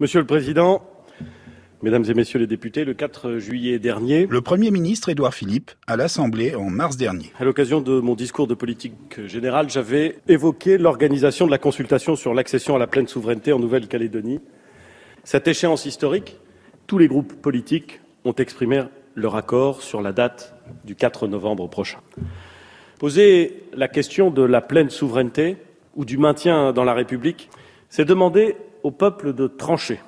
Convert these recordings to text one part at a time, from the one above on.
Monsieur le Président, Mesdames et Messieurs les députés, le 4 juillet dernier, le Premier ministre Édouard Philippe à l'Assemblée en mars dernier. À l'occasion de mon discours de politique générale, j'avais évoqué l'organisation de la consultation sur l'accession à la pleine souveraineté en Nouvelle-Calédonie. Cette échéance historique, tous les groupes politiques ont exprimé leur accord sur la date du 4 novembre prochain. Poser la question de la pleine souveraineté ou du maintien dans la République, c'est demander au peuple de trancher.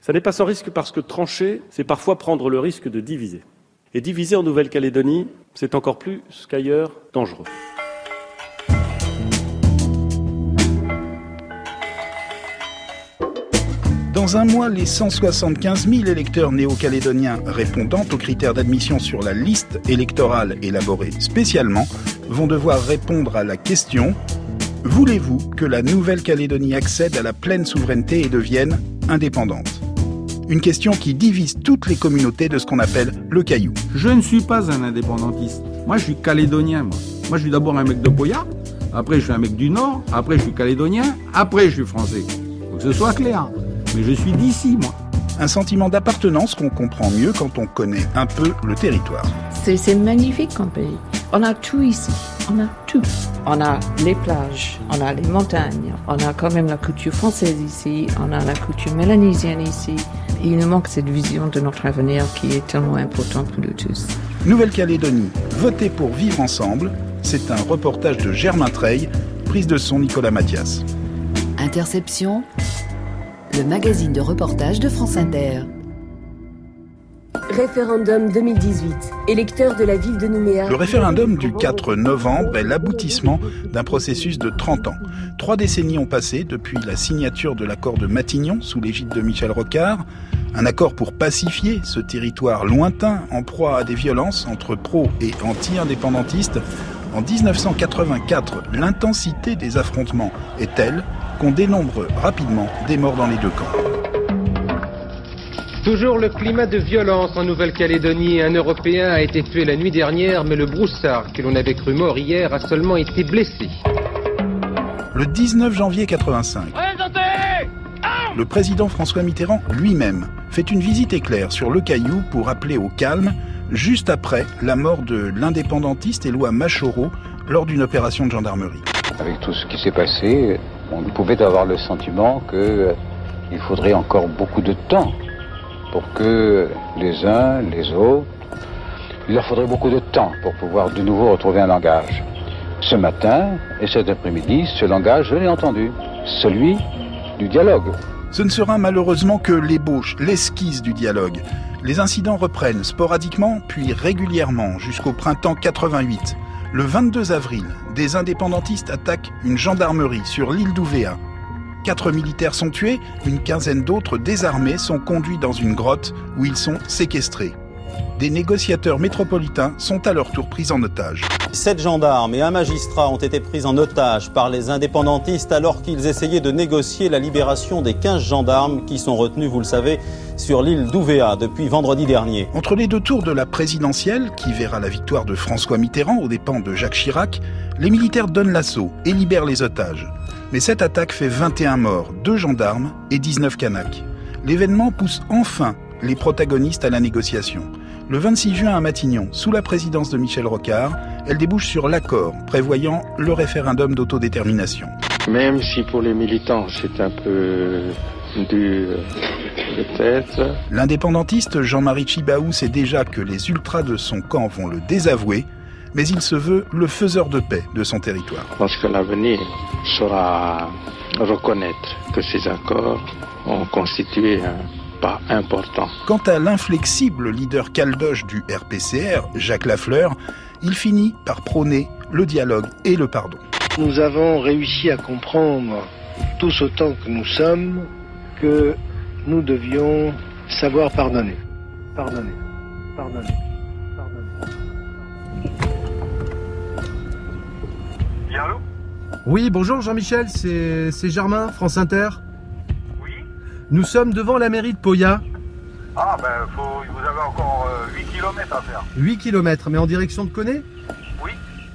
Ça n'est pas sans risque parce que trancher, c'est parfois prendre le risque de diviser. Et diviser en Nouvelle-Calédonie, c'est encore plus qu'ailleurs dangereux. Dans un mois, les 175 000 électeurs néo-calédoniens répondant aux critères d'admission sur la liste électorale élaborée spécialement vont devoir répondre à la question Voulez-vous que la Nouvelle-Calédonie accède à la pleine souveraineté et devienne indépendante? Une question qui divise toutes les communautés de ce qu'on appelle le caillou. Je ne suis pas un indépendantiste. Moi, je suis calédonien. Moi, moi je suis d'abord un mec de Boya, après je suis un mec du Nord, après je suis calédonien, après je suis français. Faut que ce soit clair. Mais je suis d'ici, moi. Un sentiment d'appartenance qu'on comprend mieux quand on connaît un peu le territoire. C'est magnifique comme pays. On a tout ici. On a tout. On a les plages, on a les montagnes, on a quand même la culture française ici, on a la culture mélanésienne ici. il nous manque cette vision de notre avenir qui est tellement importante pour nous tous. Nouvelle-Calédonie, votez pour vivre ensemble. C'est un reportage de Germain Treille, prise de son Nicolas Mathias. Interception, le magazine de reportage de France Inter. Référendum 2018. Électeur de la ville de Nouméa. Le référendum du 4 novembre est l'aboutissement d'un processus de 30 ans. Trois décennies ont passé depuis la signature de l'accord de Matignon sous l'égide de Michel Rocard. Un accord pour pacifier ce territoire lointain en proie à des violences entre pro et anti-indépendantistes. En 1984, l'intensité des affrontements est telle qu'on dénombre rapidement des morts dans les deux camps. Toujours le climat de violence en Nouvelle-Calédonie. Un Européen a été tué la nuit dernière, mais le broussard que l'on avait cru mort hier a seulement été blessé. Le 19 janvier 85, le président François Mitterrand lui-même fait une visite éclair sur le Caillou pour appeler au calme juste après la mort de l'indépendantiste Éloi Machoro lors d'une opération de gendarmerie. Avec tout ce qui s'est passé, on pouvait avoir le sentiment qu'il euh, faudrait encore beaucoup de temps pour que les uns, les autres, il leur faudrait beaucoup de temps pour pouvoir de nouveau retrouver un langage. Ce matin et cet après-midi, ce langage, je l'ai entendu, celui du dialogue. Ce ne sera malheureusement que l'ébauche, l'esquisse du dialogue. Les incidents reprennent sporadiquement, puis régulièrement, jusqu'au printemps 88. Le 22 avril, des indépendantistes attaquent une gendarmerie sur l'île d'Ouvéa. Quatre militaires sont tués, une quinzaine d'autres désarmés sont conduits dans une grotte où ils sont séquestrés. Des négociateurs métropolitains sont à leur tour pris en otage. Sept gendarmes et un magistrat ont été pris en otage par les indépendantistes alors qu'ils essayaient de négocier la libération des 15 gendarmes qui sont retenus, vous le savez, sur l'île d'Ouvéa depuis vendredi dernier. Entre les deux tours de la présidentielle, qui verra la victoire de François Mitterrand aux dépens de Jacques Chirac, les militaires donnent l'assaut et libèrent les otages. Mais cette attaque fait 21 morts, 2 gendarmes et 19 Kanaks. L'événement pousse enfin les protagonistes à la négociation. Le 26 juin à Matignon, sous la présidence de Michel Rocard, elle débouche sur l'accord prévoyant le référendum d'autodétermination. Même si pour les militants c'est un peu dur, peut-être. L'indépendantiste Jean-Marie Chibaou sait déjà que les ultras de son camp vont le désavouer mais il se veut le faiseur de paix de son territoire. Je pense que l'avenir saura reconnaître que ces accords ont constitué un pas important. Quant à l'inflexible leader caldoche du RPCR, Jacques Lafleur, il finit par prôner le dialogue et le pardon. Nous avons réussi à comprendre, tous autant que nous sommes, que nous devions savoir pardonner. Pardonner. Pardonner. Oui, bonjour Jean-Michel, c'est Germain, France Inter. Oui Nous sommes devant la mairie de Poya. Ah ben, faut, vous avez encore 8 euh, km à faire. 8 km, mais en direction de Coné Oui.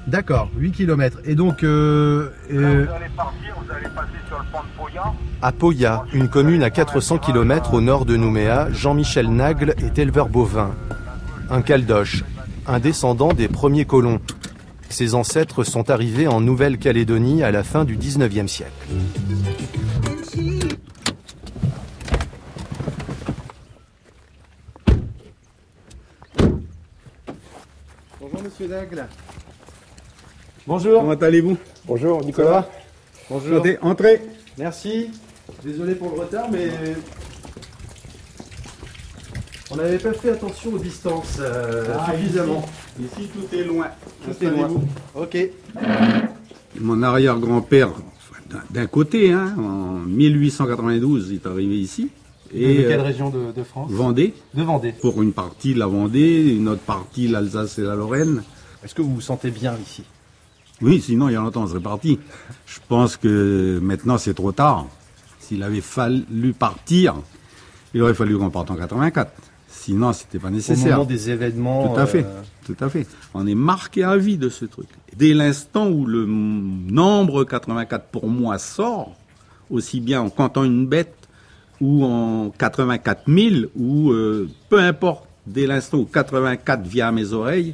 D'accord, 8 km. Et donc, euh, Là, euh, vous allez partir, vous allez passer sur le pont de Poya. À Poya, une commune à 400 km au nord de Nouméa, Jean-Michel Nagle est éleveur bovin. Un caldoche, un descendant des premiers colons. Ses ancêtres sont arrivés en Nouvelle-Calédonie à la fin du 19e siècle. Bonjour Monsieur Nagle. Bonjour. Comment allez-vous? Bonjour Nicolas. Bonjour. Entrez, entrez. Merci. Désolé pour le retard, mais on n'avait pas fait attention aux distances euh, Ah, suffisamment. Ici, tout est loin. Tout est loin. Ok. Mon arrière-grand-père, d'un- côté, hein, en 1892, il est arrivé ici. de quelle euh, région de, de France? Vendée. De Vendée. Pour une partie la Vendée, une autre partie l'Alsace et la Lorraine. Est-ce que vous vous sentez bien ici? Oui, sinon il y a longtemps, on serait parti. Je pense que maintenant c'est trop tard. S'il avait fallu partir, il aurait fallu qu'on parte en 84. Sinon, c'était pas Au nécessaire. moment des événements. Tout à fait, euh, tout à fait. On est marqué à vie de ce truc. Dès l'instant où le nombre 84 pour moi sort, aussi bien en comptant une bête ou en 84 000, ou euh, peu importe, dès l'instant où 84 vient à mes oreilles,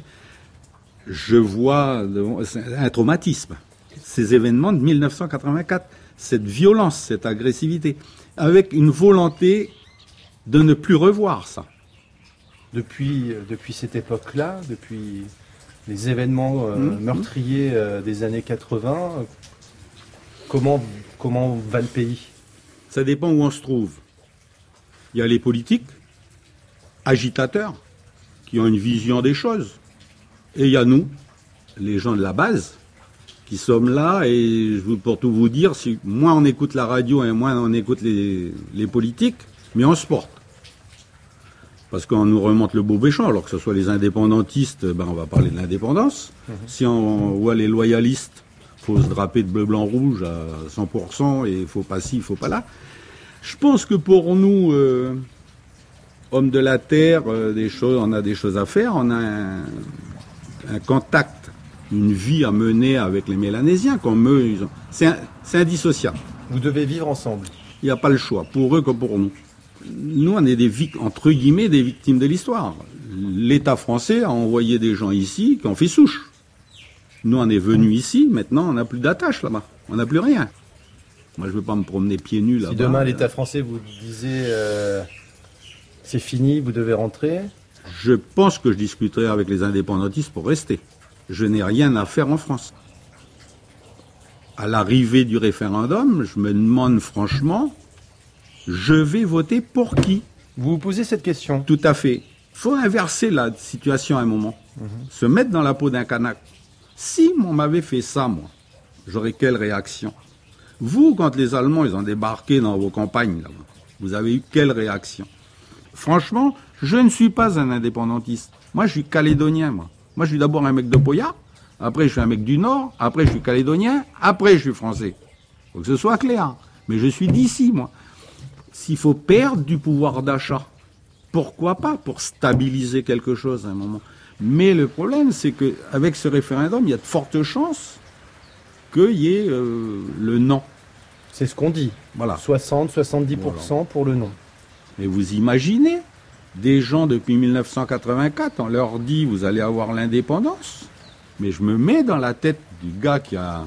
je vois un traumatisme. Ces événements de 1984, cette violence, cette agressivité, avec une volonté de ne plus revoir ça. Depuis, euh, depuis cette époque-là, depuis les événements euh, Mhm. meurtriers euh, des années 80, euh, comment, comment va le pays? Ça dépend où on se trouve. Il y a les politiques, agitateurs, qui ont une vision des choses. Et il y a nous, les gens de la base, qui sommes là. Et pour tout vous dire, si moins on écoute la radio et moins on écoute les, les politiques, mais on se porte. Parce qu'on nous remonte le beau béchant, alors que ce soit les indépendantistes, ben on va parler de l'indépendance. Si on voit les loyalistes, faut se draper de bleu, blanc, rouge à 100%, et il faut pas ci, il faut pas là. Je pense que pour nous, euh, hommes de la terre, euh, des choses, on a des choses à faire, on a un, un contact, une vie à mener avec les Mélanésiens, comme eux, c'est indissociable. Vous devez vivre ensemble. Il n'y a pas le choix, pour eux comme pour nous. Nous, on est des entre guillemets des victimes de l'histoire. L'État français a envoyé des gens ici qui ont fait souche. Nous, on est venus ici, maintenant, on n'a plus d'attache là-bas. On n'a plus rien. Moi, je ne veux pas me promener pieds nus là-bas. Si demain l'État français vous disait euh, c'est fini, vous devez rentrer, Je pense que je discuterai avec les indépendantistes pour rester. Je n'ai rien à faire en France. À l'arrivée du référendum, je me demande franchement, je vais voter pour qui Vous vous posez cette question Tout à fait. faut inverser la situation à un moment. Se mettre dans la peau d'un Kanak. Si on m'avait fait ça, moi, j'aurais quelle réaction? Vous, quand les Allemands ils ont débarqué dans vos campagnes, là, vous avez eu quelle réaction? Franchement, je ne suis pas un indépendantiste. Moi, je suis calédonien, moi. Moi, je suis d'abord un mec de Poya, après je suis un mec du Nord, après je suis calédonien, après je suis français. Faut que ce soit clair. Mais je suis d'ici, moi. S'il faut perdre du pouvoir d'achat, pourquoi pas Pour stabiliser quelque chose à un moment. Mais le problème, c'est qu'avec ce référendum, il y a de fortes chances qu'il y ait euh, le non. C'est ce qu'on dit. Voilà. 60-70% pour le non. Mais vous imaginez, des gens depuis 1984, on leur dit vous allez avoir l'indépendance. Mais je me mets dans la tête du gars qui a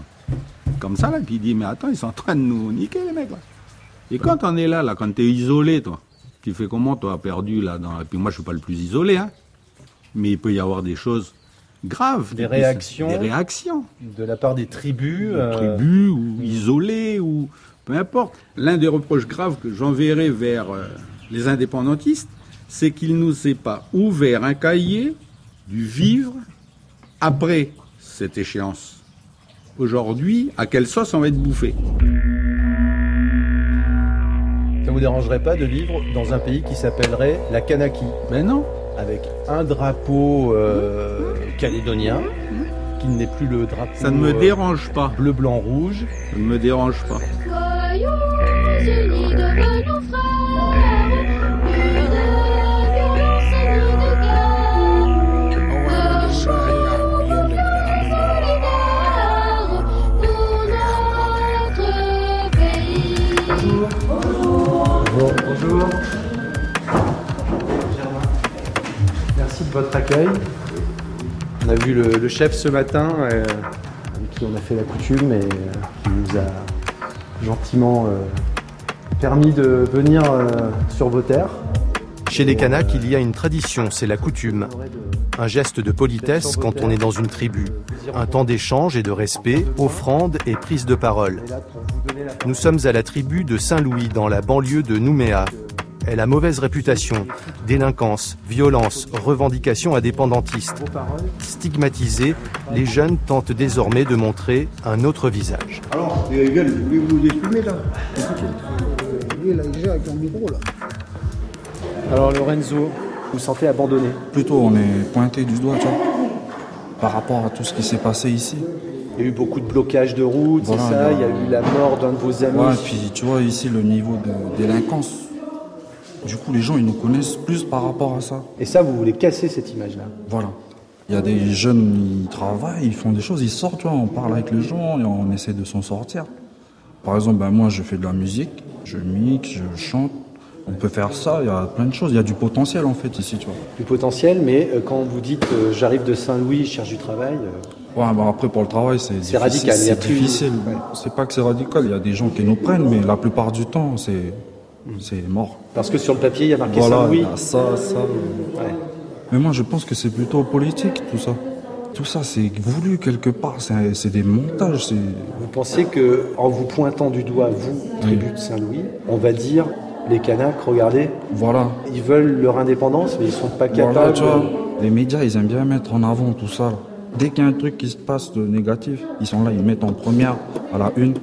comme ça là, qui dit mais attends ils sont en train de nous niquer les mecs là. Et quand on est là là, quand t'es isolé toi, tu fais comment toi perdu là dans... Et puis moi je suis pas le plus isolé hein, mais il peut y avoir des choses graves. Des réactions. Des réactions. De la part des tribus. Des euh, tribus ou isolés ou peu importe. L'un des reproches graves que j'enverrai vers euh, les indépendantistes, c'est qu'il nous aient pas ouvert un cahier du vivre après cette échéance. Aujourd'hui, à quelle sauce on va être bouffé? Ça vous dérangerait pas de vivre dans un pays qui s'appellerait la Kanaki Ben non. Avec un drapeau euh, calédonien, qui n'est plus le drapeau. Ça ne me euh, dérange pas. Bleu, blanc, rouge? Ça ne me dérange pas. Merci de votre accueil. On a vu le, chef ce matin, euh, avec qui on a fait la coutume et euh, qui nous a gentiment euh, permis de venir sur vos terres. Chez les Kanaks, il y a une tradition, c'est la coutume. Un geste de politesse quand on est dans une tribu. Un temps d'échange et de respect, offrande et prise de parole. Nous sommes à la tribu de Saint-Louis, dans la banlieue de Nouméa. Elle a mauvaise réputation, délinquance, violence, revendications indépendantistes. Stigmatisés, les jeunes tentent désormais de montrer un autre visage. Alors, les gars, vous voulez vous là? Écoutez, là, déjà avec un micro là. Alors Lorenzo, vous vous sentez abandonné? Plutôt, on est pointé du doigt, tu vois, par rapport à tout ce qui s'est passé ici. Il y a eu beaucoup de blocages de route, Voilà, c'est ça il y a- eu la mort d'un de vos amis. Ouais, puis tu vois ici le niveau de délinquance. Du coup, les gens, ils nous connaissent plus par rapport à ça. Et ça, vous voulez casser cette image-là Voilà. Il y a des jeunes, ils travaillent, ils font des choses, ils sortent, tu vois, on parle avec les gens et on essaie de s'en sortir. Par exemple, ben, moi, je fais de la musique, je mixe, je chante. On peut faire ça, il y a plein de choses. Il y a du potentiel, en fait, ici, tu vois. Du potentiel, mais euh, quand vous dites euh, j'arrive de Saint-Louis, je cherche du travail, euh, Ouais, bah après, pour le travail, c'est difficile. radical, C'est plus- difficile. C'est pas que c'est radical, il y a des gens qui nous prennent, mais la plupart du temps, c'est c'est mort. parce que sur le papier, il y a marqué Voilà, Saint-Louis. il y a ça, ça. Ouais. Mais moi, je pense que c'est plutôt politique, tout ça. Tout ça, c'est voulu quelque part. C'est des montages. Vous pensez que en vous pointant du doigt, vous, tribu de Saint-Louis, on va dire les Kanaks, regardez, Voilà. ils veulent leur indépendance, mais ils sont pas Voilà, capables. tu vois, les médias, ils aiment bien mettre en avant tout ça. Dès qu'il y a un truc qui se passe de négatif, ils sont là, ils mettent en première, à la une.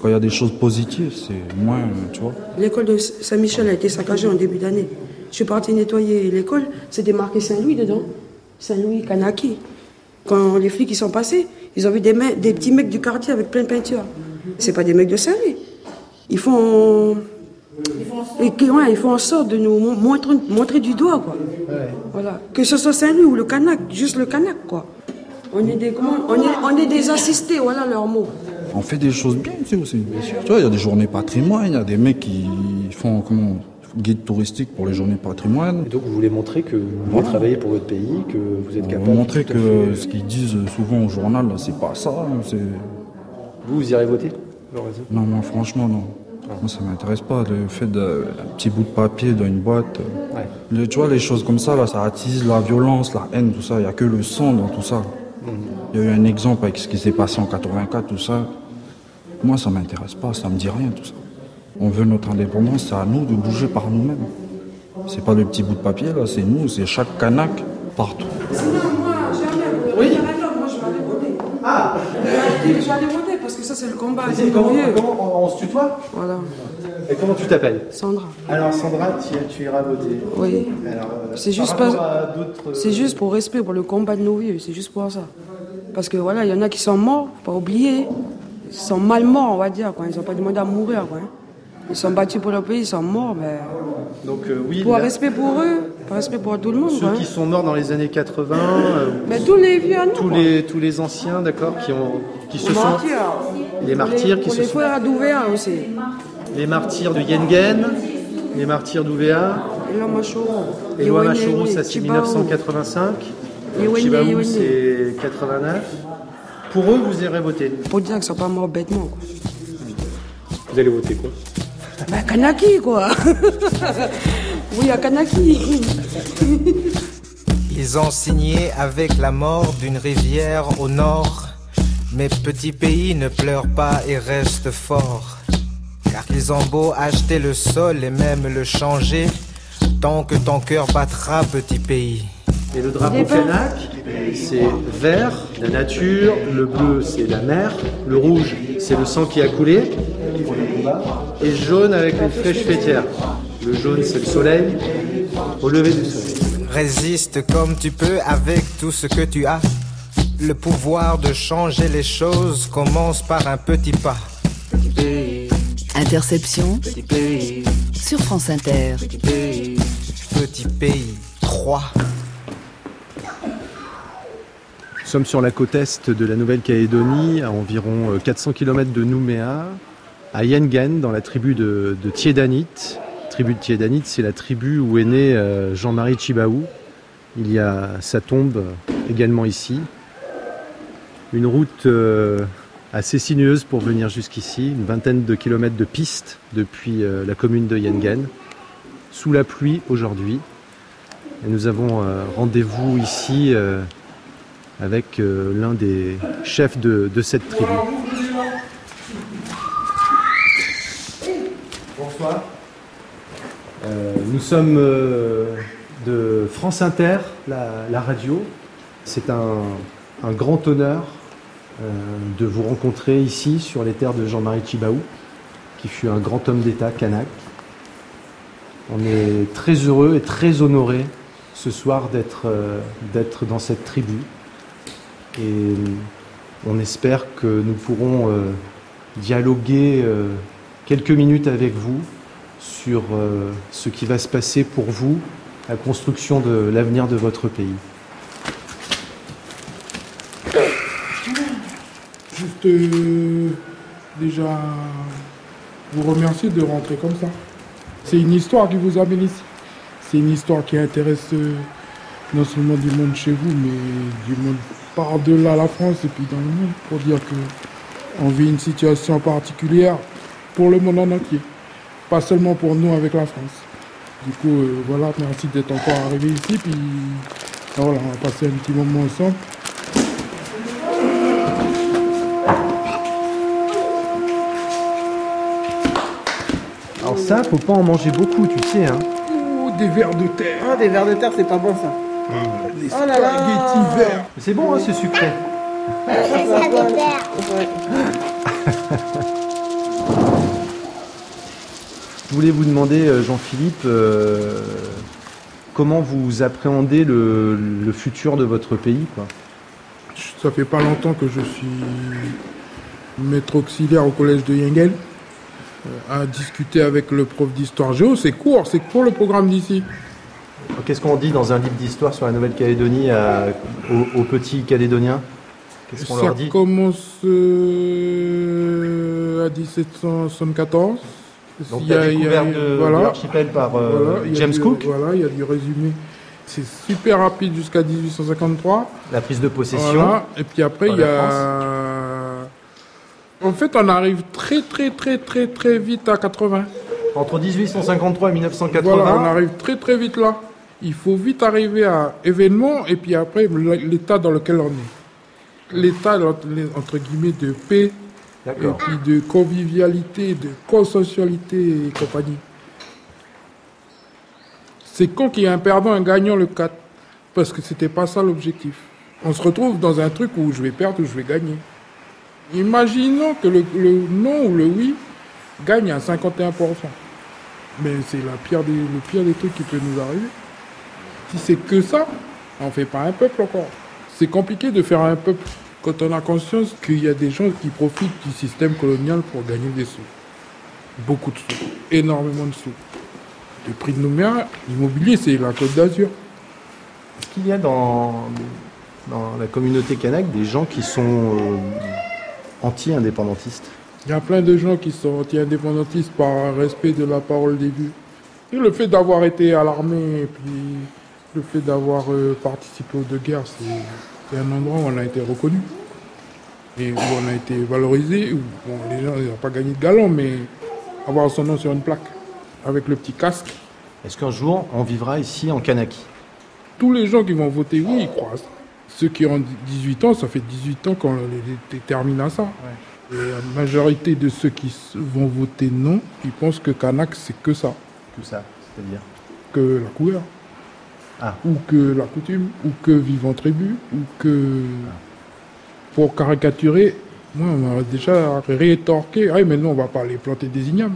Quand il y a des choses positives, c'est moins, tu vois. L'école de Saint-Michel a été saccagée en début d'année. Je suis partie nettoyer l'école, c'était marqué Saint-Louis dedans. Saint-Louis Kanaki. Quand les flics y sont passés, ils ont vu des, petits mecs du quartier avec plein de peinture. C'est pas des mecs de Saint-Louis. Ils font. Et que- ouais, ils font en sorte de nous mon- montrer, montrer du doigt, quoi. Voilà. Que ce soit Saint-Louis ou le Kanak, juste le Kanak, quoi. On est des, comment, on est, on est des assistés, voilà leur mot. On fait des choses bien ici aussi. Tu vois, il y a des journées patrimoine, il y a des mecs qui font comment guide touristique pour les journées patrimoine. Et donc vous voulez montrer que vous voulez travailler pour votre pays, que vous êtes On capable. montrer que fait- ce qu'ils disent souvent au journal, c'est pas ça. hein, C'est... Vous, vous irez voter? Non, moi, franchement, non. Moi, ça m'intéresse pas. Le fait d'un petit bout de papier dans une boîte. euh, le- tu vois, les choses comme ça, là, ça attise la violence, la haine, tout ça. Il n'y a que le sang dans tout ça. Il y a eu un exemple avec ce qui s'est passé en 84, tout ça. Moi, ça m'intéresse pas, ça me dit rien, tout ça. On veut notre indépendance, c'est à nous de bouger par nous-mêmes. C'est pas le petit bout de papier, là, c'est nous, c'est chaque canac, partout. Oui. Moi, je vais aller voter. Ah Je vais aller voter ça, c'est le combat. C'est comment, comment on, on se tutoie Voilà. Et comment tu t'appelles Sandra. Alors Sandra, tu, tu iras voter. Oui. Alors, euh, C'est juste, pas- d'autres- c'est juste pour respect pour le combat de nos vieux, c'est juste pour ça. Parce que voilà, il y en a qui sont morts, faut pas oublier. Ils sont mal morts, on va dire. Quoi. Ils n'ont pas demandé à mourir. Quoi. Ils sont battus pour leur pays, ils sont morts. Mais... Donc euh, oui, Pour la- respect pour eux, pour respect pour tout le monde. ceux quoi. qui sont morts dans les années 80, euh, Mais tous les vieux à nous. tous quoi. les tous les anciens, d'accord, qui ont qui se sont martyrs. Les martyrs qui se les sont aussi. les martyrs de Yengen, les martyrs d'Ouvéa, Iwene, Machoro, ça c'est Chibaou. 1985, Iwene, Chibaou c'est 89. Pour eux, vous irez voter. Pour dire qu'ils ne sont pas morts bêtement. Quoi. Vous allez voter quoi? Bah, Kanaki, quoi. oui, à Kanaki. Ils ont signé avec la mort d'une rivière au nord. Mes petits pays ne pleurent pas et restent forts. Car ils ont beau acheter le sol et même le changer, tant que ton cœur battra, petit pays. Et le drapeau kanak, c'est vert, la nature, le bleu, c'est la mer, le rouge, c'est le sang qui a coulé, et jaune avec une flèche fêtière. Le jaune, c'est le soleil, au lever du soleil. Résiste comme tu peux avec tout ce que tu as. Le pouvoir de changer les choses commence par un petit pas. Interception sur France Inter. Petit pays, 3. Nous sommes sur la côte est de la Nouvelle-Calédonie, à environ euh, 400 km de Nouméa, à Yengen, dans la tribu de, de Tiedanit, tribu de Tiédanite, c'est la tribu où est né euh, Jean-Marie Chibaou. Il y a sa tombe euh, également ici. Une route euh, assez sinueuse pour venir jusqu'ici, une vingtaine de kilomètres de piste depuis euh, la commune de Yengen, sous la pluie aujourd'hui. Et nous avons euh, rendez-vous ici avec l'un des chefs de, cette tribu. Bonsoir. Nous sommes de France Inter, la, radio. C'est un, grand honneur de vous rencontrer ici sur les terres de Jean-Marie Chibaou, qui fut un grand homme d'État kanak. On est très heureux et très honoré ce soir d'être euh, dans cette tribu. Et euh, on espère que nous pourrons euh, dialoguer euh, quelques minutes avec vous sur euh, ce qui va se passer pour vous, la construction de l'avenir de votre pays. Déjà vous remercier de rentrer comme ça. C'est une histoire qui vous amène ici. C'est une histoire qui intéresse euh, non seulement du monde chez vous, mais du monde par-delà la France et puis dans le monde, pour dire que on vit une situation particulière pour le monde en entier, pas seulement pour nous avec la France. Du coup, euh, voilà, merci d'être encore arrivé ici, puis voilà, on va passer un petit moment ensemble. Ça, faut pas en manger beaucoup, tu sais. Hein. Ouh, des vers de terre. Ah, des vers de terre, c'est pas bon ça. Des Oh là là. verts. C'est bon, hein, c'est sucré. Je voulais vous demander, euh, Jean-Philippe, euh, comment vous appréhendez le, le futur de votre pays quoi? Ça fait pas longtemps que je suis maître auxiliaire au collège de Yengel. Euh, à discuter avec le prof d'histoire géo, c'est court, c'est pour le programme d'ici. Qu'est-ce qu'on dit dans un livre d'histoire sur la Nouvelle-Calédonie aux, aux petits Calédoniens? Qu'est-ce qu'on Ça leur dit? commence euh, à 1774. Donc Il y a- y a- de- de l'archipel par, euh, Voilà, James du- Cook? Voilà, il y a du résumé. C'est super rapide jusqu'à 1853. La prise de possession Voilà. Et puis après, il y a... En fait, on arrive très très très très très vite à 80. Entre 1853 et 1980 Voilà, on arrive très très vite là. Il faut vite arriver à événement et puis après l'état dans lequel on est. L'état entre guillemets de paix et puis de convivialité, de consensualité et compagnie. C'est quand qu'il y a un perdant, un gagnant le 4. Parce que c'était pas ça l'objectif. On se retrouve dans un truc où je vais perdre ou je vais gagner. Imaginons que le, non ou le oui gagne à 51%. Mais c'est la pire des, le pire des trucs qui peut nous arriver. Si c'est que ça, on fait pas un peuple encore. C'est compliqué de faire un peuple quand on a conscience qu'il y a des gens qui profitent du système colonial pour gagner des sous. Beaucoup de sous. Énormément de sous. Le prix de Nouméa, l'immobilier, c'est la Côte d'Azur. Est-ce qu'il y a dans, dans la communauté kanak des gens qui sont euh, anti-indépendantistes Il y a plein de gens qui sont anti-indépendantistes par respect de la parole des vieux. Et le fait d'avoir été à l'armée, et puis le fait d'avoir euh, participé aux deux guerres, c'est c'est un endroit où on a été reconnu. Et où on a été valorisé. Où, bon, les gens n'ont pas gagné de galon, mais avoir son nom sur une plaque, avec le petit casque. Est-ce qu'un jour on vivra ici en Kanaki? Tous les gens qui vont voter oui, ils croient à ça. Ceux qui ont 18 ans, ça fait 18 ans qu'on les détermine à ça. Et la majorité de ceux qui vont voter non, ils pensent que Kanak, c'est que ça. Que ça, c'est-à-dire? Que la couleur. Ah. Ou que la coutume, ou que vivant tribu, ou que. Pour caricaturer, moi, on m'a déjà rétorqué. Ah, mais non, on va pas aller planter des ignames.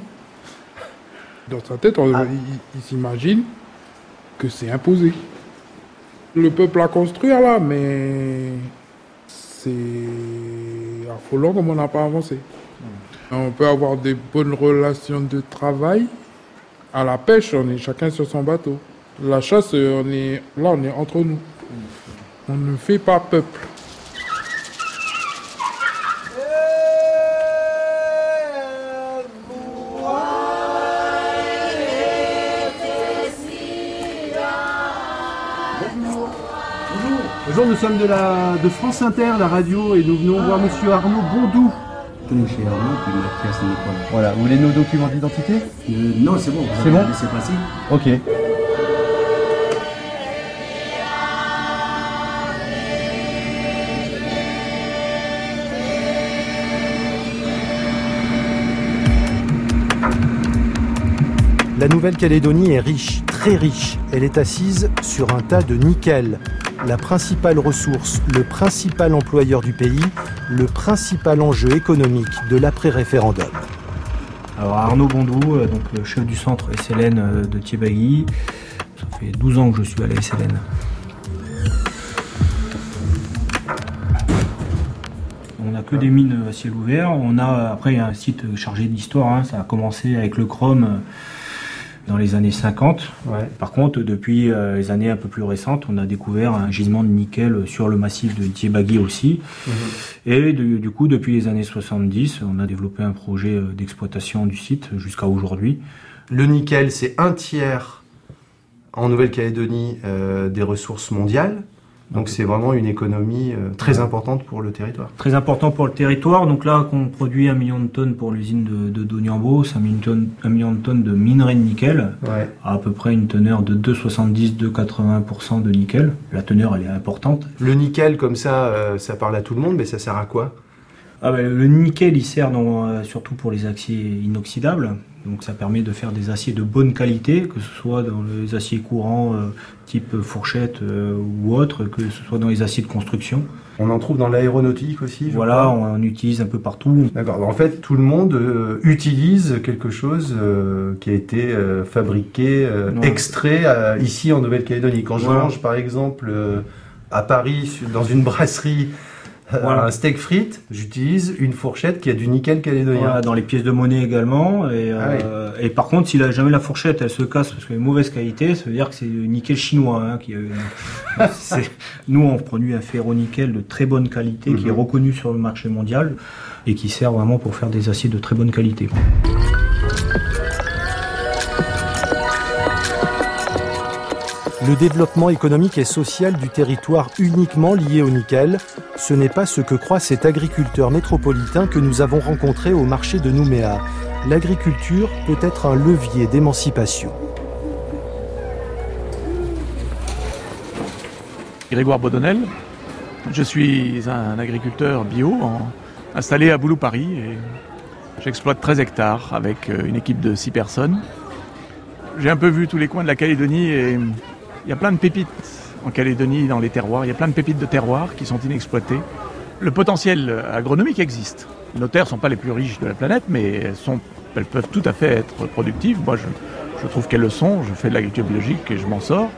Dans sa tête, on- il, il s'imagine que c'est imposé. Le peuple à construire, là, mais. C'est affolant comme on n'a pas avancé. On peut avoir des bonnes relations de travail. À la pêche, on est chacun sur son bateau. La chasse, on est là, on est entre nous. On ne fait pas peuple. Nous sommes de, la, de France Inter, la radio, et nous venons voir Monsieur Arnaud Bondou. chez Arnaud, puis Mathias Saint-Nicolas. Voilà, vous voulez nos documents d'identité? Euh, non, c'est bon. C'est bon? C'est passé. Ok. La Nouvelle-Calédonie est riche, très riche. Elle est assise sur un tas de nickel. La principale ressource, le principal employeur du pays, le principal enjeu économique de l'après-référendum. Alors Arnaud Bondou, euh, donc le chef du centre SLN euh, de Thiebagui. Ça fait 12 ans que je suis à la SLN. On n'a que des mines à ciel ouvert. On a après un site chargé d'histoire. hein. Ça a commencé avec le chrome euh, dans les années 50. Par contre, depuis euh, les années un peu plus récentes, on a découvert un gisement de nickel sur le massif de Thiebagui aussi. Et de- du coup, depuis les années 70, on a développé un projet euh, d'exploitation du site jusqu'à aujourd'hui. Le nickel, c'est un tiers en Nouvelle-Calédonie euh, des ressources mondiales. Donc c'est vraiment une économie euh, très importante pour le territoire. Très important pour le territoire. Donc là, qu'on produit un million de tonnes pour l'usine de, de Doniambo, c'est un million, de tonnes- un million de tonnes de minerai de nickel, Ouais. à, à peu près une teneur de 2,70-2,80% de nickel. La teneur, elle est importante. Le nickel, comme ça, euh, ça parle à tout le monde, mais ça sert à quoi? Ah ben, le nickel, il sert dans, euh, surtout pour les aciers inoxydables. Donc ça permet de faire des aciers de bonne qualité, que ce soit dans les aciers courants euh, type fourchette euh, ou autre, que ce soit dans les aciers de construction. On en trouve dans l'aéronautique aussi. Voilà, on en utilise un peu partout. D'accord. En fait, tout le monde euh, utilise quelque chose qui a été fabriqué, extrait ici en Nouvelle-Calédonie. Quand je Voilà. mange, par exemple, à Paris, dans une brasserie, Voilà. un steak frites, j'utilise une fourchette qui a du nickel calédonien. Voilà, dans les pièces de monnaie également. Et, Ah euh, et par contre, si la, jamais la fourchette elle se casse parce qu'elle est de mauvaise qualité, ça veut dire que c'est du nickel chinois. hein, qui, euh, nous, on produit un ferro-nickel de très bonne qualité qui est Mhm. reconnu sur le marché mondial et qui sert vraiment pour faire des aciers de très bonne qualité. Le développement économique et social du territoire uniquement lié au nickel, ce n'est pas ce que croit cet agriculteur métropolitain que nous avons rencontré au marché de Nouméa. L'agriculture peut être un levier d'émancipation. Grégoire Baudonnel. Je suis un agriculteur bio installé à Boulou-Paris et j'exploite 13 hectares avec euh, une équipe de 6 personnes. J'ai un peu vu tous les coins de la Calédonie et il y a plein de pépites en Calédonie dans les terroirs. Il y a plein de pépites de terroirs qui sont inexploitées. Le potentiel agronomique existe. Nos terres ne sont pas les plus riches de la planète, mais elles, sont, elles peuvent tout à fait être productives. Moi, je, je trouve qu'elles le sont. Je fais de l'agriculture biologique et je m'en sors.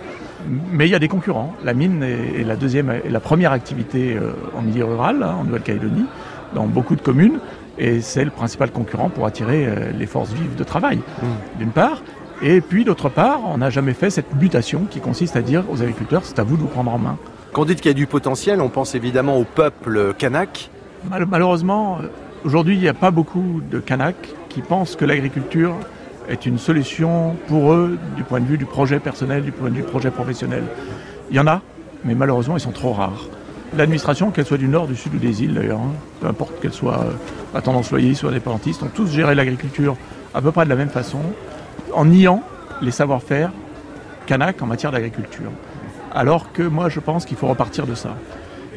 Mais il y a des concurrents. La mine est, la deuxième, est la première activité euh, en milieu rural, hein, en Nouvelle-Calédonie, dans beaucoup de communes, et c'est le principal concurrent pour attirer euh, les forces vives de travail, d'une part. Et puis d'autre part, on n'a jamais fait cette mutation qui consiste à dire aux agriculteurs, c'est à vous de vous prendre en main. Quand on dit qu'il y a du potentiel, on pense évidemment au peuple kanak. Mal- malheureusement, euh, aujourd'hui, il n'y a pas beaucoup de Kanaks qui pensent que l'agriculture est une solution pour eux du point de vue du projet personnel, du point de vue du projet professionnel. Il y en a, mais malheureusement, ils sont trop rares. L'administration, qu'elle soit du nord, du sud ou des îles d'ailleurs, hein, peu importe qu'elle soit euh, à tendance loyer, soit indépendantiste, ont tous géré l'agriculture à peu près de la même façon, en niant les savoir-faire kanak en matière d'agriculture. Alors que moi, je pense qu'il faut repartir de ça.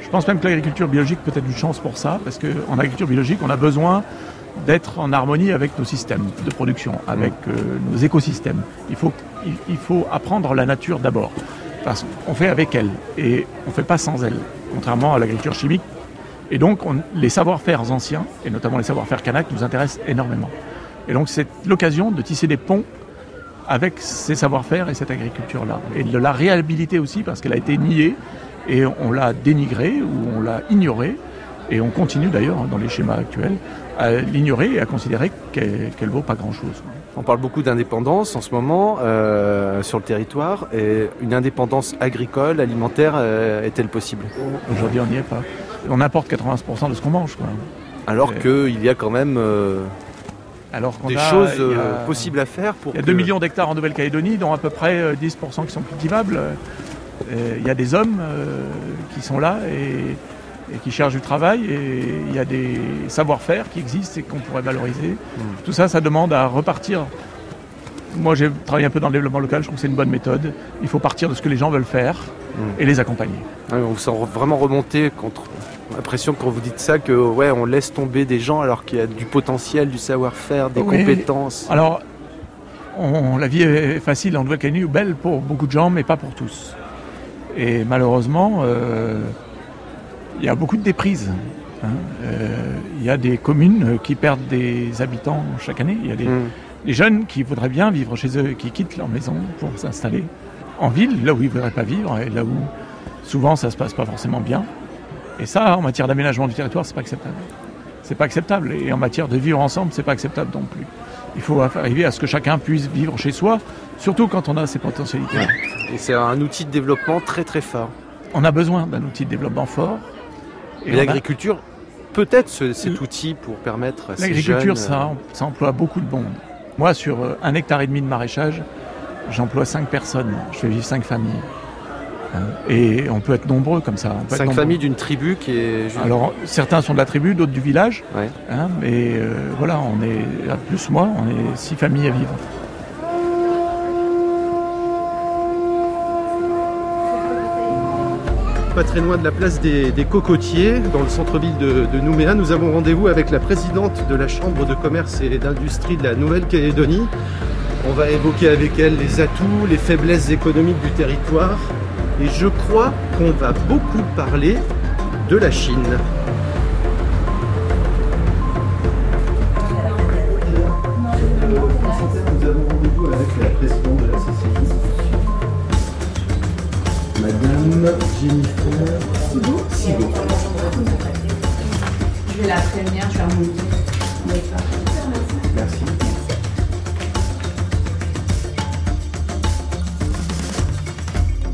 Je pense même que l'agriculture biologique peut être une chance pour ça, parce qu'en agriculture biologique, on a besoin d'être en harmonie avec nos systèmes de production, avec euh, nos écosystèmes. Il faut, il, il faut apprendre la nature d'abord, parce qu'on fait avec elle, et on ne fait pas sans elle, contrairement à l'agriculture chimique. Et donc, on- les savoir-faire anciens, et notamment les savoir-faire kanak, nous intéressent énormément. Et donc, c'est l'occasion de tisser des ponts avec ces savoir-faire et cette agriculture-là. Et de la réhabiliter aussi, parce qu'elle a été niée, et on l'a dénigrée, ou on l'a ignorée, et on continue d'ailleurs, hein, dans les schémas actuels, à l'ignorer et à considérer qu'elle ne vaut pas grand-chose. On parle beaucoup d'indépendance en ce moment euh, sur le territoire. Et une indépendance agricole, alimentaire, euh, est-elle possible? Aujourd'hui, on n'y est pas. On importe 80% de ce qu'on mange. Quoi. Alors qu'il y a quand même euh, Alors qu'on des a- choses il y a- euh, possibles à faire pour. Il y a que- 2 millions d'hectares en Nouvelle-Calédonie, dont à peu près euh, 10% qui sont cultivables. Euh, Il y a des hommes euh, qui sont là et, et qui cherchent du travail et il y a des savoir-faire qui existent et qu'on pourrait valoriser. Tout ça, ça demande à repartir. Moi, j'ai travaillé un peu dans le développement local, je trouve que c'est une bonne méthode. Il faut partir de ce que les gens veulent faire et les accompagner. Ouais, on sent vraiment remonter contre l'impression quand vous dites ça que ouais on laisse tomber des gens alors qu'il y a du potentiel, du savoir-faire, des Oui. compétences. Alors, on- la vie est facile en Nouvelle-Calédonie, ou belle pour beaucoup de gens, mais pas pour tous. Et malheureusement, euh, il y a beaucoup de déprises. hein. Euh, Il y a des communes qui perdent des habitants chaque année. Il y a des, Mm. des jeunes qui voudraient bien vivre chez eux, qui quittent leur maison pour s'installer en ville, là où ils ne voudraient pas vivre, et là où souvent ça se passe pas forcément bien. Et ça, en matière d'aménagement du territoire, c'est pas acceptable. C'est pas acceptable. Et en matière de vivre ensemble, c'est pas acceptable non plus. Il faut arriver à ce que chacun puisse vivre chez soi, surtout quand on a ses potentialités. Et c'est un outil de développement très très fort. On a besoin d'un outil de développement fort. Et, a- l'agriculture peut être ce- cet outil pour permettre à ces L'agriculture, jeunes, ça, ça emploie beaucoup de monde. Moi, sur euh, un hectare et demi de maraîchage, j'emploie cinq personnes. Je fais vivre cinq familles. Hein, Et on peut être nombreux comme ça. on peut Cinq familles d'une tribu qui est. Alors, certains sont de la tribu, d'autres du village. Hein, mais euh, voilà, on est, à plus moi, on est six familles à vivre. Pas très loin de la place des, des Cocotiers, dans le centre-ville de, de Nouméa, nous avons rendez-vous avec la présidente de la Chambre de commerce et d'industrie de la Nouvelle-Calédonie. On va évoquer avec elle les atouts, les faiblesses économiques du territoire. Et je crois qu'on va beaucoup parler de la Chine. Nous avons rendez-vous avec la présidente de la CCI. Madame Jennifer Sigo. Je vais la prévenir, je vais remonter.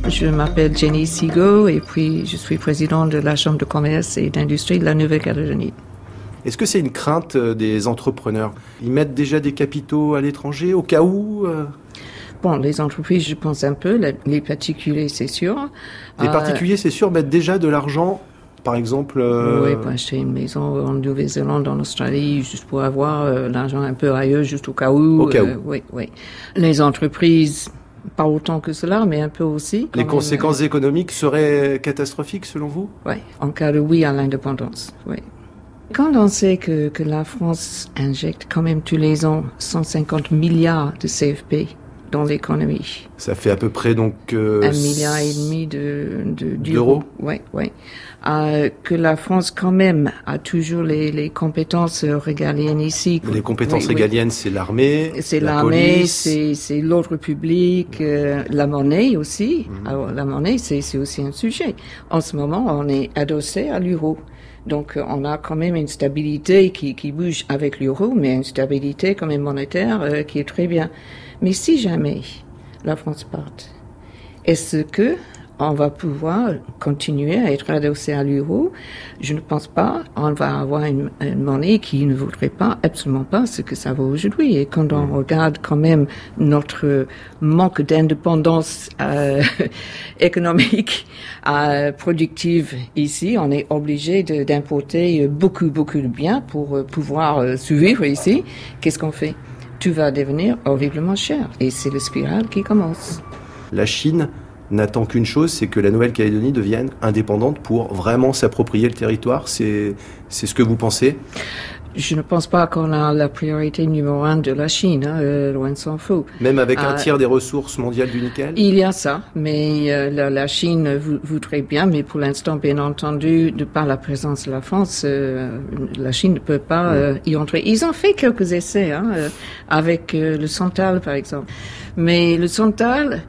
Je m'appelle Jenny Sigo et puis je suis présidente de la Chambre de commerce et d'industrie de la Nouvelle-Calédonie. Est-ce que c'est une crainte euh, des entrepreneurs? Ils mettent déjà des capitaux à l'étranger au cas où euh, Bon, les entreprises, je pense un peu, les particuliers, c'est sûr. Les Euh, particuliers, c'est sûr, mettent déjà de l'argent, par exemple. euh, Oui, pour acheter une maison en Nouvelle-Zélande, en Australie, juste pour avoir euh, l'argent un peu ailleurs, juste au cas où. Au cas euh, où. oui, oui. Les entreprises, pas autant que cela, mais un peu aussi. Les même, conséquences économiques seraient catastrophiques selon vous? Oui, en cas de oui à l'indépendance, oui. Quand on sait que, que la France injecte quand même tous les ans 150 milliards de CFP dans l'économie, Ça fait à peu près donc. euh, un milliard et demi de, de d'euros? Oui, oui. Euh, que la France quand même a toujours les, les compétences régaliennes ici. Les compétences Oui, oui. régaliennes, c'est l'armée, C'est la l'armée, c'est c'est l'ordre public, euh, la monnaie aussi. Mhm. Alors la monnaie, c'est c'est aussi un sujet. En ce moment, on est adossé à l'euro. Donc euh, on a quand même une stabilité qui, qui bouge avec l'euro, mais une stabilité quand même monétaire euh, qui est très bien. Mais si jamais la France parte, est-ce que on va pouvoir continuer à être adossé à l'euro Je ne pense pas. On va avoir une, une monnaie qui ne vaudrait pas, absolument pas, ce que ça vaut aujourd'hui. Et quand on regarde quand même notre manque d'indépendance euh, économique, euh, productive ici, on est obligé d'importer beaucoup, beaucoup de biens pour pouvoir euh, survivre ici. Qu'est-ce qu'on fait? Tout va devenir horriblement cher. Et c'est le spirale qui commence. La Chine n'attend qu'une chose, c'est que la Nouvelle-Calédonie devienne indépendante pour vraiment s'approprier le territoire. C'est ce que vous pensez? Je ne pense pas qu'on a la priorité numéro un de la Chine, hein, euh, loin de s'en faut. Même avec un Euh, tiers des ressources mondiales du nickel? Il y a ça, mais euh, la, la Chine vou- voudrait bien, mais pour l'instant, bien entendu, de par la présence de la France, la Chine ne peut pas euh, y entrer. Ils ont fait quelques essais, hein, avec le Santal, par exemple. Mais le Santal,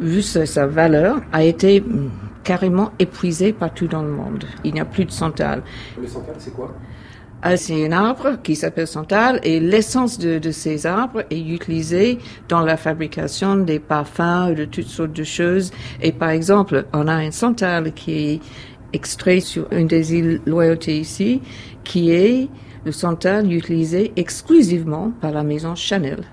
vu sa, sa valeur, a été mm, carrément épuisé partout dans le monde. Il n'y a plus de Santal. Le Santal, c'est quoi? Ah, C'est un arbre qui s'appelle santal et l'essence de, de ces arbres est utilisée dans la fabrication des parfums, de toutes sortes de choses. Et par exemple, on a un santal qui est extrait sur une des îles Loyauté ici, qui est le santal utilisé exclusivement par la maison Chanel.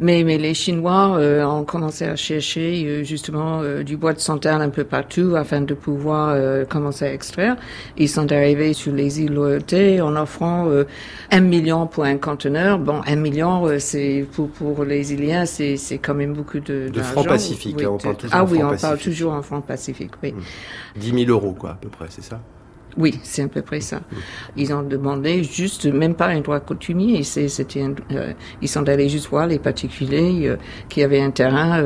Mais, mais les Chinois euh, ont commencé à chercher euh, justement euh, du bois de santal un peu partout afin de pouvoir euh, commencer à extraire. Ils sont arrivés sur les îles Loyauté en offrant euh, un million pour un conteneur. Bon, un million, euh, c'est pour, pour les Iliens, c'est c'est quand même beaucoup de De francs pacifiques, Oui, on parle toujours Ah oui, on parle toujours en francs pacifiques, oui. 10 000 euros, quoi, à peu près, c'est ça? Oui, c'est à peu près ça. Ils ont demandé juste, même pas un droit coutumier. C'était, euh, ils sont allés juste voir les particuliers euh, qui avaient un terrain.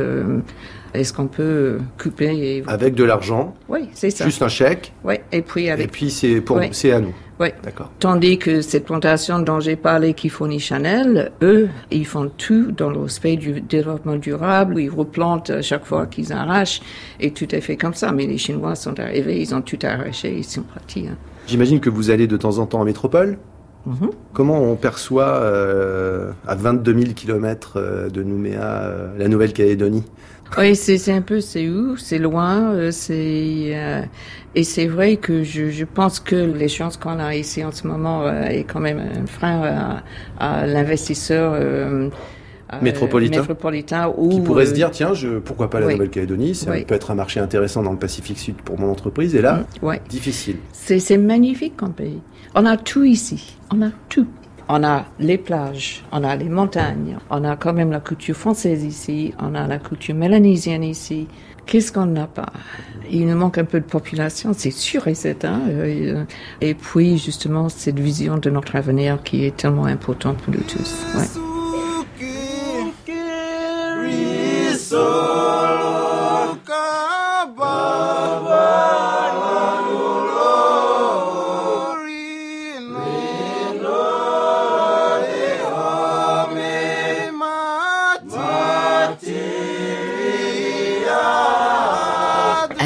Est-ce qu'on peut couper et... Avec de l'argent Oui, c'est ça. Juste un chèque Oui, et puis avec. Et puis c'est pour, Ouais. c'est à nous. Oui. D'accord. Tandis que cette plantation dont j'ai parlé qui fournit Chanel, eux, ils font tout dans l'aspect du développement durable, où ils replantent chaque fois qu'ils arrachent, et tout est fait comme ça. Mais les Chinois sont arrivés, ils ont tout arraché, ils sont partis. hein. J'imagine que vous allez de temps en temps en métropole Mhm. Comment on perçoit euh, à 22 000 km de Nouméa euh, la Nouvelle-Calédonie? Oui, c'est c'est un peu, c'est où, c'est loin, euh, c'est euh, et c'est vrai que je, je pense que les chances qu'on a ici en ce moment euh, est quand même un frein à, à l'investisseur euh, euh, Métropolitain. métropolitain ou Qui pourrait se euh, dire, tiens, je, pourquoi pas la oui. Nouvelle-Calédonie? Ça Oui. peut être un marché intéressant dans le Pacifique Sud pour mon entreprise. Et là, ouais. difficile. C'est c'est magnifique comme pays. On a tout ici. On a tout. On a les plages, on a les montagnes, on a quand même la culture française ici, on a la culture mélanésienne ici. Qu'est-ce qu'on n'a pas? Il nous manque un peu de population, c'est sûr et certain. Euh, Et puis justement cette vision de notre avenir qui est tellement importante pour nous tous.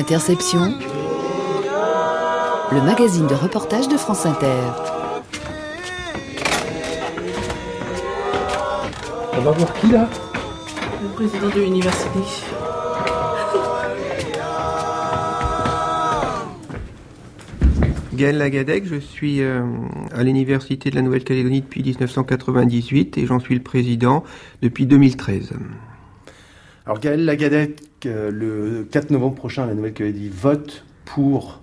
Interception. Le magazine de reportage de France Inter. On va voir qui là Le président de l'université. Gaël Lagadec, je suis euh, à l'Université de la Nouvelle-Calédonie depuis 1998 et j'en suis le président depuis 2013. Alors Gaël Lagadec, euh, le 4 novembre prochain, la Nouvelle-Calédonie vote pour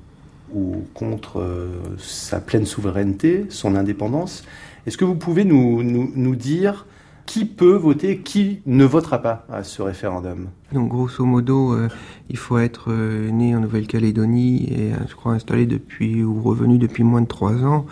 ou contre euh, sa pleine souveraineté, son indépendance. Est-ce que vous pouvez nous, nous, nous dire qui peut voter, qui ne votera pas à ce référendum? Donc grosso modo, euh, il faut être né en Nouvelle-Calédonie et je crois installé depuis ou revenu depuis moins de trois ans.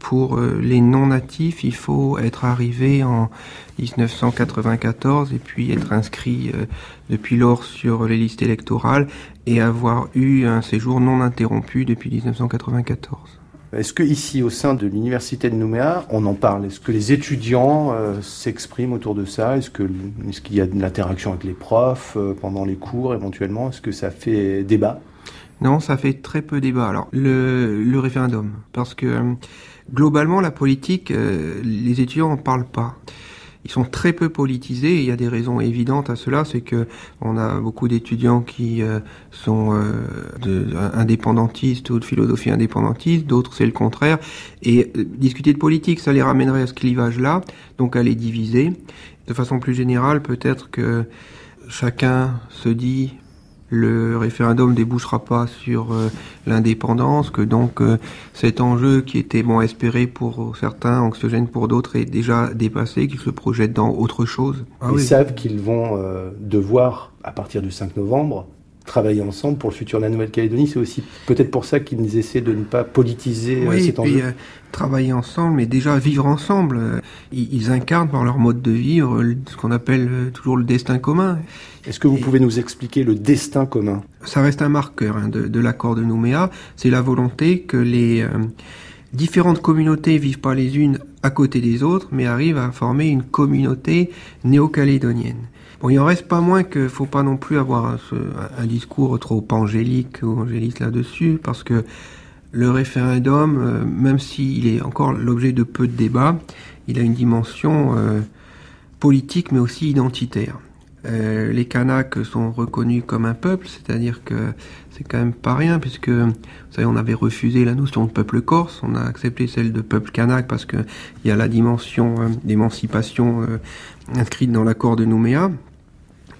Pour euh, les non-natifs, il faut être arrivé en 1994 et puis être inscrit euh, depuis lors sur les listes électorales et avoir eu un séjour non interrompu depuis 1994. Est-ce que ici, au sein de l'université de Nouméa, on en parle? Est-ce que les étudiants euh, s'expriment autour de ça? Est-ce qu'il y a de l'interaction avec les profs euh, pendant les cours éventuellement? Est-ce que ça fait débat? Non, ça fait très peu débat. Alors, le, le référendum, parce que globalement, la politique, euh, les étudiants en parlent pas. Ils sont très peu politisés. Et il y a des raisons évidentes à cela, c'est que on a beaucoup d'étudiants qui euh, sont euh, indépendantistes ou de philosophie indépendantiste, d'autres c'est le contraire. Et discuter de politique, ça les ramènerait à ce clivage-là, donc à les diviser. De façon plus générale, peut-être que chacun se dit le référendum débouchera pas sur euh, l'indépendance, que donc euh, cet enjeu qui était bon espéré pour certains, anxiogène pour d'autres, est déjà dépassé, qu'ils se projettent dans autre chose. Ils savent qu'ils vont euh, devoir, à partir du 5 novembre, travailler ensemble pour le futur de la Nouvelle-Calédonie. C'est aussi peut-être pour ça qu'ils essaient de ne pas politiser euh, Oui, et cet puis enjeu. euh, travailler ensemble, mais déjà vivre ensemble. Ils, ils incarnent par leur mode de vivre euh, ce qu'on appelle toujours le destin commun. Est-ce que vous pouvez nous expliquer le destin commun? Ça reste un marqueur hein, de, de l'accord de Nouméa. C'est la volonté que les euh, différentes communautés vivent pas les unes à côté des autres, mais arrivent à former une communauté néo-calédonienne. Bon, il en reste pas moins que faut pas non plus avoir un discours trop angélique ou angéliste là-dessus, parce que le référendum, euh, même s'il est encore l'objet de peu de débats, il a une dimension euh, politique mais aussi identitaire. Euh, les Kanaks sont reconnus comme un peuple, c'est-à-dire que c'est quand même pas rien, puisque vous savez, on avait refusé la notion de peuple corse, on a accepté celle de peuple kanak parce que il y a la dimension euh, d'émancipation euh, inscrite dans l'accord de Nouméa.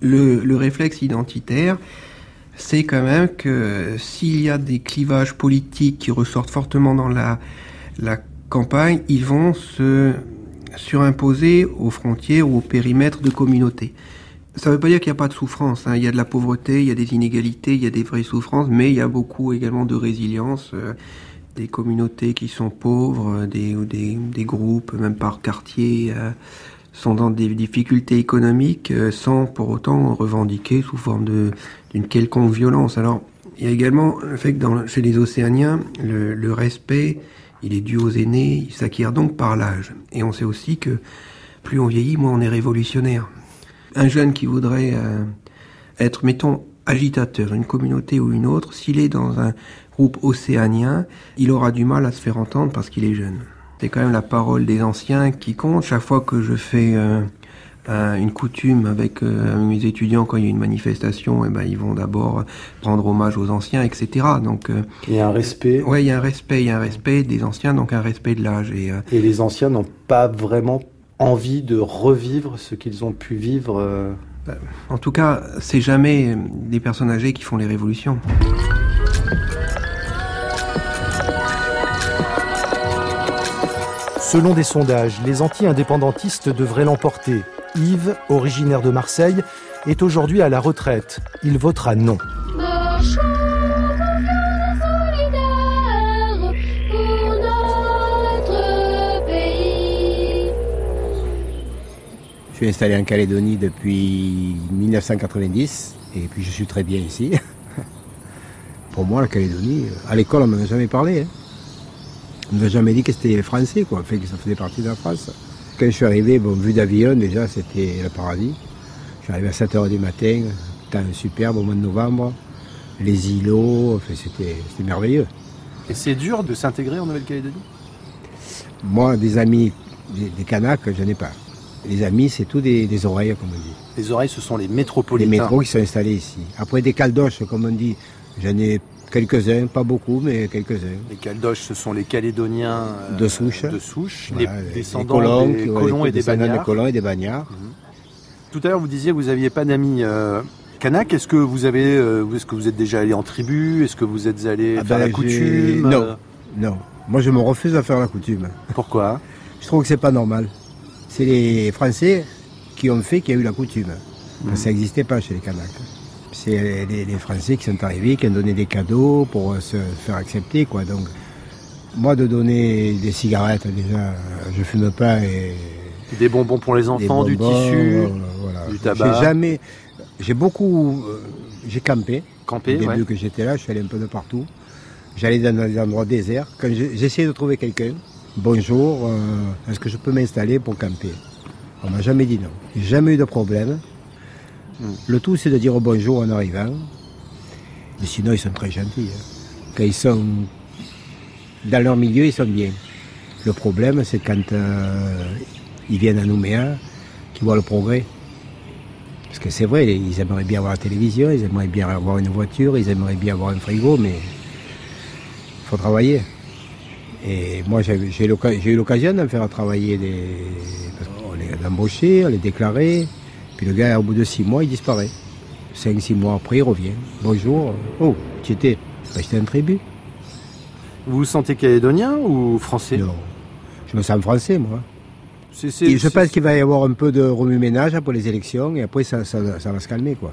Le, le réflexe identitaire, c'est quand même que s'il y a des clivages politiques qui ressortent fortement dans la, la campagne, ils vont se surimposer aux frontières ou au périmètre de communautés. Ça ne veut pas dire qu'il n'y a pas de souffrance. hein. Il y a de la pauvreté, il y a des inégalités, il y a des vraies souffrances, mais il y a beaucoup également de résilience. euh, des communautés qui sont pauvres, euh, des, des, des groupes, même par quartier, euh, sont dans des difficultés économiques euh, sans pour autant revendiquer sous forme d'une quelconque violence. Alors, il y a également le fait que dans, chez les Océaniens, le, le respect, il est dû aux aînés, il s'acquiert donc par l'âge. Et on sait aussi que plus on vieillit, moins on est révolutionnaire. Un jeune qui voudrait euh, être, mettons, agitateur d'une communauté ou une autre, s'il est dans un groupe océanien, il aura du mal à se faire entendre parce qu'il est jeune. C'est quand même la parole des anciens qui compte. Chaque fois que je fais euh, un- une coutume avec euh, mes étudiants quand il y a une manifestation, eh ben, ils vont d'abord rendre hommage aux anciens, etc. Donc, euh, Il y a un respect. ouais, il y a un respect, il y a un respect des anciens, donc un respect de l'âge. Et, Et les anciens n'ont pas vraiment envie de revivre ce qu'ils ont pu vivre. euh, en tout cas, c'est jamais des personnes âgées qui font les révolutions. Selon des sondages, les anti-indépendantistes devraient l'emporter. Yves, originaire de Marseille, est aujourd'hui à la retraite. Il votera non. Suis installé en Calédonie depuis 1990 et puis je suis très bien ici. Pour moi, la Calédonie, à l'école, on ne m'en a jamais parlé. hein. On ne m'a jamais dit que c'était français, quoi, fait que ça faisait partie de la France. Quand je suis arrivé, bon, vu d'avion, déjà, c'était le paradis. Je suis arrivé à 7h du matin, temps superbe au mois de novembre. Les îlots, enfin, c'était c'était merveilleux. Et c'est dur de s'intégrer en Nouvelle-Calédonie? Moi, des amis, des, des Kanaks, je n'ai pas. Les amis, c'est tout des, des oreilles, comme on dit. Les oreilles, ce sont les Les métropolitains. métros qui sont installés ici. Après des caldoches, comme on dit, j'en ai quelques-uns, pas beaucoup, mais quelques-uns. Les Caldoches, ce sont les Calédoniens euh, De souche. de souche, Voilà, les les descendants colons, des colons les et des descendants bagnards. des colons et des bagnards. Tout à l'heure, vous disiez que vous n'aviez pas d'amis euh, Kanak. Est-ce que vous avez, euh, est-ce que vous êtes déjà allé en tribu? Est-ce que vous êtes allé Ah faire ben, la coutume? Non, non. Moi, je me refuse à faire la coutume. Pourquoi? Je trouve que c'est pas normal. C'est les Français qui ont fait qu'il y a eu la coutume. Ça n'existait pas chez les Kanaks. C'est les, les Français qui sont arrivés, qui ont donné des cadeaux pour se faire accepter, quoi. Donc, moi, de donner des cigarettes, déjà, je fume pas et Des bonbons pour les enfants, du tissu, voilà. du tabac. J'ai jamais, j'ai beaucoup, euh, j'ai campé. Campé, Au début ouais. que j'étais là, je suis allé un peu de partout. J'allais dans des endroits déserts. Quand j'essayais de trouver quelqu'un, bonjour, euh, est-ce que je peux m'installer pour camper? On m'a jamais dit non. Jamais eu de problème. Hmm. Le tout, c'est de dire bonjour en arrivant. Mais sinon, ils sont très gentils. hein. Quand ils sont dans leur milieu, ils sont bien. Le problème, c'est quand euh, ils viennent à Nouméa, qu'ils voient le progrès. Parce que c'est vrai, ils aimeraient bien avoir la télévision, ils aimeraient bien avoir une voiture, ils aimeraient bien avoir un frigo, mais il faut travailler. Et moi, j'ai eu l'occasion d'en faire travailler des. Parce qu'on les embauchés, on les déclarait. Puis le gars, au bout de six mois, il disparaît. Cinq, six mois après, il revient. Bonjour. Oh, tu étais. Ben, J'étais en tribu. Vous vous sentez calédonien ou français? Non. Je me sens français, moi. Je pense qu'il va y avoir un peu de remue-ménage après les élections, et après, ça, ça, ça va se calmer, quoi.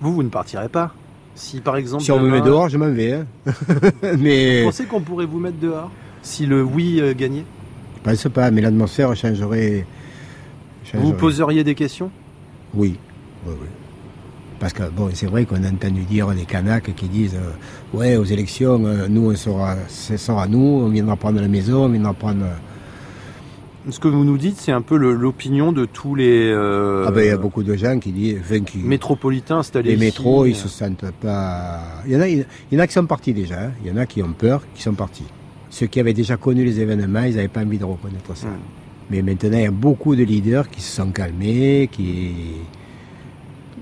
Vous, vous ne partirez pas Si par exemple. Si on me met dehors, je m'en vais. hein. mais Vous pensez qu'on pourrait vous mettre dehors? Si le oui euh, gagnait je pense pas, mais l'atmosphère changerait. Vous changerait. vous poseriez des questions? Oui, oui, oui. Parce que bon, c'est vrai qu'on a entendu dire des Kanaks qui disent euh, ouais aux élections, euh, nous on sera, ce sera nous, on viendra prendre la maison, on viendra prendre. Ce que vous nous dites, c'est un peu l'opinion de tous les euh, ah ben il y a beaucoup de gens qui disent, qui- métropolitains installés les ici. métros, ils se sentent pas. Il y en a, il y en a qui sont partis déjà. hein. Il y en a qui ont peur, qui sont partis. Ceux qui avaient déjà connu les événements, ils n'avaient pas envie de reconnaître ça. Mais maintenant, il y a beaucoup de leaders qui se sont calmés, qui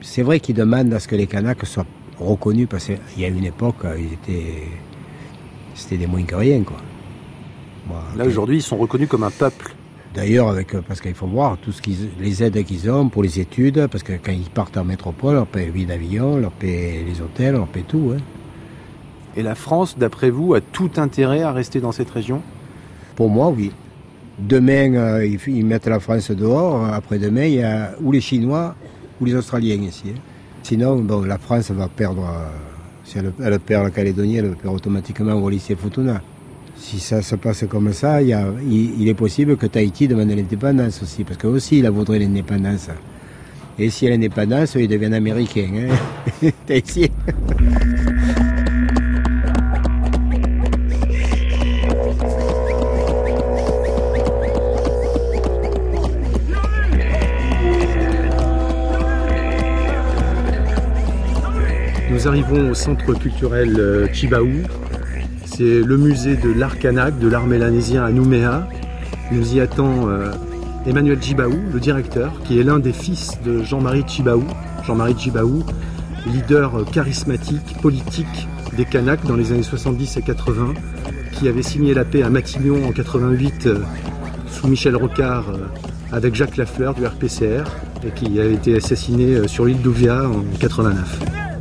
c'est vrai qu'ils demandent à ce que les Kanaks soient reconnus parce qu'il y a une époque, euh, ils étaient, c'était des moins que rien, quoi. Là, aujourd'hui, ils sont reconnus comme un peuple. D'ailleurs, avec, euh, parce qu'il faut voir tout ce qu'ils, les aides qu'ils ont pour les études, parce que quand ils partent en métropole, on leur paie le billet d'avion, on leur paie les hôtels, on leur paie tout. hein. Et la France, d'après vous, a tout intérêt à rester dans cette région? Pour moi, oui. Demain, euh, ils, mettent la France dehors. Après-demain, il y a ou les Chinois ou les Australiens ici. hein. Sinon, la France va perdre. euh, si elle, perd la Calédonie, elle perd automatiquement Wallis et Futuna. Si ça se passe comme ça, il, est possible que Tahiti demande l'indépendance aussi, parce que aussi il voudrait l'indépendance. Et si elle a l'indépendance, ils deviennent américains. Hein. Nous arrivons au centre culturel euh, Chibaou. C'est le musée de l'art kanak, de l'art mélanésien à Nouméa. Nous y attend euh, Emmanuel Chibaou, le directeur, qui est l'un des fils de Jean-Marie Chibaou. Jean-Marie Chibaou, leader euh, charismatique, politique des Kanaks dans les années 70 et 80, qui avait signé la paix à Matignon en 88 euh, sous Michel Rocard euh, avec Jacques Lafleur du RPCR et qui a été assassiné euh, sur l'île d'Ouvia en 89.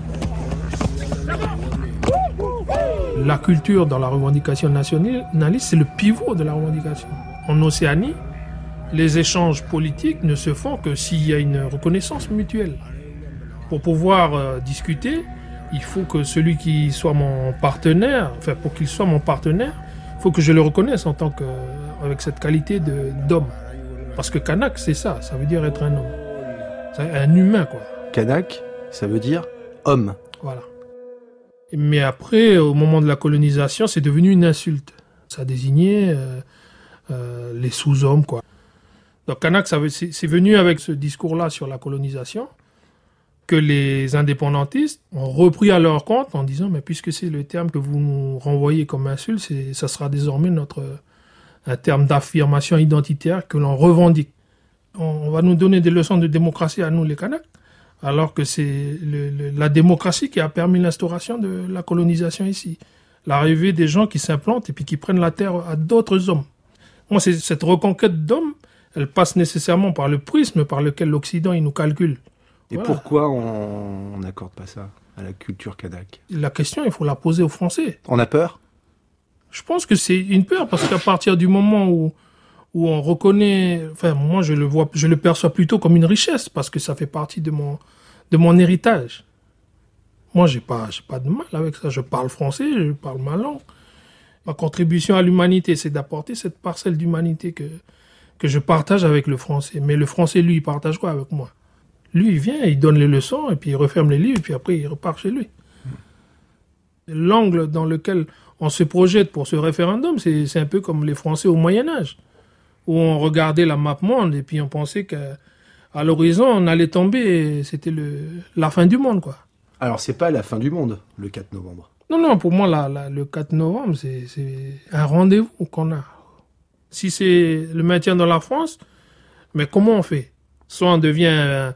La culture dans la revendication nationaliste, c'est le pivot de la revendication. En Océanie, les échanges politiques ne se font que s'il y a une reconnaissance mutuelle. Pour pouvoir euh, discuter, il faut que celui qui soit mon partenaire, enfin pour qu'il soit mon partenaire, il faut que je le reconnaisse en tant que avec cette qualité de d'homme. Parce que Kanak, c'est ça, ça veut dire être un homme. Un humain, quoi. Kanak, ça veut dire homme. Voilà. Mais après, au moment de la colonisation, c'est devenu une insulte. Ça désignait euh, euh, les sous-hommes, quoi. Donc Kanak, c'est venu avec ce discours-là sur la colonisation que les indépendantistes ont repris à leur compte en disant, mais puisque c'est le terme que vous nous renvoyez comme insulte, ça sera désormais notre un terme d'affirmation identitaire que l'on revendique. On, on va nous donner des leçons de démocratie à nous, les Kanaks, alors que c'est la démocratie qui a permis l'instauration de la colonisation ici. L'arrivée des gens qui s'implantent et puis qui prennent la terre à d'autres hommes. Moi, c'est cette reconquête d'hommes, elle passe nécessairement par le prisme par lequel l'Occident il nous calcule. Et Voilà. pourquoi on n'accorde pas ça à la culture kanak La question, il faut la poser aux Français. On a peur? Je pense que c'est une peur parce qu'à partir du moment où où on reconnaît, enfin moi je le vois, je le perçois plutôt comme une richesse parce que ça fait partie de mon de mon héritage. Moi j'ai pas j'ai pas de mal avec ça. Je parle français, je parle ma langue. Ma contribution à l'humanité, c'est d'apporter cette parcelle d'humanité que que je partage avec le français. Mais le français lui, il partage quoi avec moi? Lui, il vient, il donne les leçons et puis il referme les livres et puis après il repart chez lui l'angle dans lequel on se projette pour ce référendum, c'est un peu comme les Français au Moyen Âge, où on regardait la map monde et puis on pensait qu'à à l'horizon, on allait tomber c'était le- la fin du monde. quoi. Alors c'est pas la fin du monde, le 4 novembre. Non, non, pour moi, la- la- le 4 novembre, c'est un rendez-vous qu'on a. Si c'est le maintien dans la France, mais comment on fait? Soit on devient un,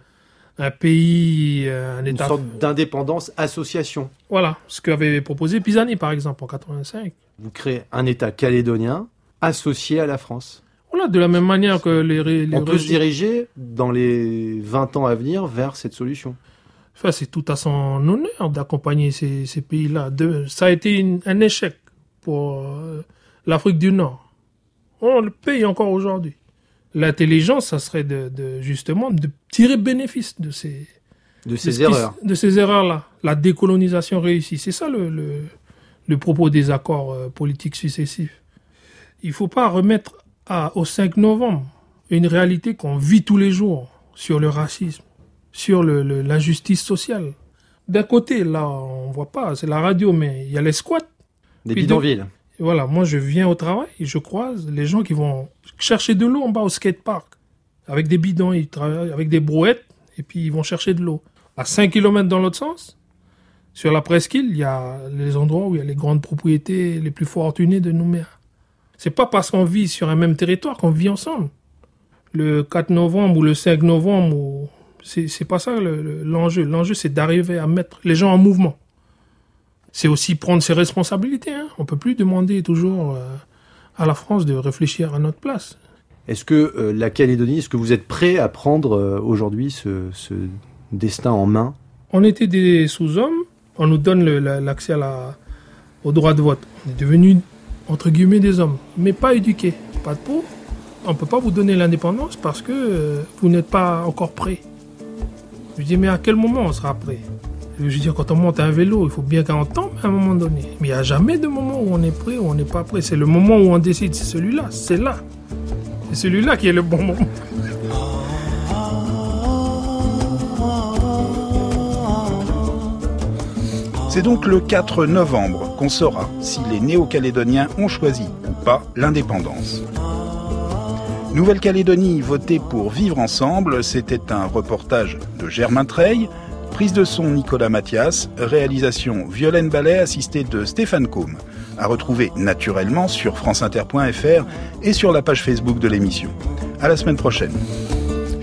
un pays, euh, un Une État... sorte d'indépendance association. Voilà, ce qu'avait proposé Pisani, par exemple, en 85. Vous créez un État calédonien associé à la France. Voilà, de la même manière que les... On peut se diriger dans les 20 ans à venir vers cette solution. Enfin, c'est tout à son honneur d'accompagner ces, ces pays-là. Ça a été une- un échec pour euh, l'Afrique du Nord. On le paye encore aujourd'hui. L'intelligence, ça serait de, de- justement de tirer bénéfice de ces, De ces qui- erreurs. de ces erreurs-là. La décolonisation réussie. C'est ça le, le, le propos des accords euh, politiques successifs. Il ne faut pas remettre à, au 5 novembre une réalité qu'on vit tous les jours sur le racisme, sur l'injustice sociale. D'un côté, là, on voit pas, c'est la radio, mais il y a les squats. Des bidonvilles. voilà, moi je viens au travail et je croise les gens qui vont chercher de l'eau en bas au skatepark. Avec des bidons, ils travaillent avec des brouettes et puis ils vont chercher de l'eau. À 5 km dans l'autre sens, sur la presqu'île, il y a les endroits où il y a les grandes propriétés les plus fortunées de Nouméa. C'est pas parce qu'on vit sur un même territoire qu'on vit ensemble. Le 4 novembre ou le 5 novembre, ou C'est pas ça le- le- l'enjeu. L'enjeu, c'est d'arriver à mettre les gens en mouvement. C'est aussi prendre ses responsabilités. Hein. On peut plus demander toujours euh, à la France de réfléchir à notre place. Est-ce que euh, la Calédonie, est-ce que vous êtes prêt à prendre euh, aujourd'hui ce, ce destin en main? On était des sous-hommes. On nous donne l'accès la- au droit de vote. On est devenus, entre guillemets, des hommes, mais pas éduqués. Pas de peau. On ne peut pas vous donner l'indépendance parce que euh, vous n'êtes pas encore prêt. Je dis, mais à quel moment on sera prêt? Je veux dire, quand on monte un vélo, il faut bien qu'on tombe à un moment donné. Mais il n'y a jamais de moment où on est prêt ou on n'est pas prêt. C'est le moment où on décide, c'est celui-là, c'est là. C'est celui-là qui est le bon moment. C'est donc le 4 novembre qu'on saura si les Néo-Calédoniens ont choisi ou pas l'indépendance. Nouvelle-Calédonie votée pour vivre ensemble, c'était un reportage de Germain Treille, prise de son Nicolas Mathias, réalisation Violaine Ballet assistée de Stéphane Combe, à retrouver naturellement sur franceinter.fr et sur la page Facebook de l'émission. À la semaine prochaine.